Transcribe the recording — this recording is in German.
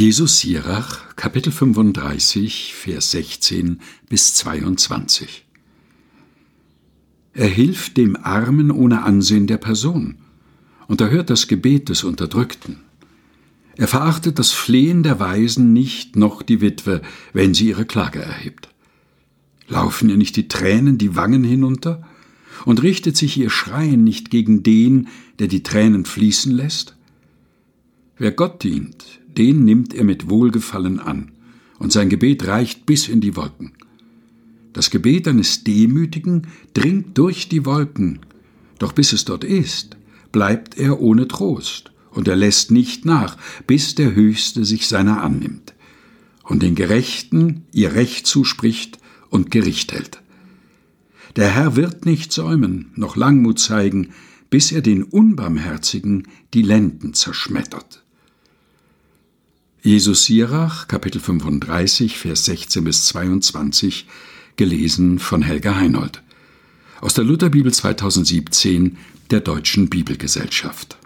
Jesus Sirach, Kapitel 35, Vers 16 bis 22. Er hilft dem Armen ohne Ansehen der Person und erhört das Gebet des Unterdrückten. Er verachtet das Flehen der Weisen nicht noch die Witwe, wenn sie ihre Klage erhebt. Laufen ihr nicht die Tränen die Wangen hinunter? Und richtet sich ihr Schreien nicht gegen den, der die Tränen fließen lässt? Wer Gott dient, den nimmt er mit Wohlgefallen an, und sein Gebet reicht bis in die Wolken. Das Gebet eines Demütigen dringt durch die Wolken, doch bis es dort ist, bleibt er ohne Trost, und er lässt nicht nach, bis der Höchste sich seiner annimmt, und den Gerechten ihr Recht zuspricht und Gericht hält. Der Herr wird nicht säumen, noch Langmut zeigen, bis er den Unbarmherzigen die Lenden zerschmettert. Jesus Sirach, Kapitel 35, Vers 16 bis 22, gelesen von Helga Heinold. Aus der Lutherbibel 2017 der Deutschen Bibelgesellschaft.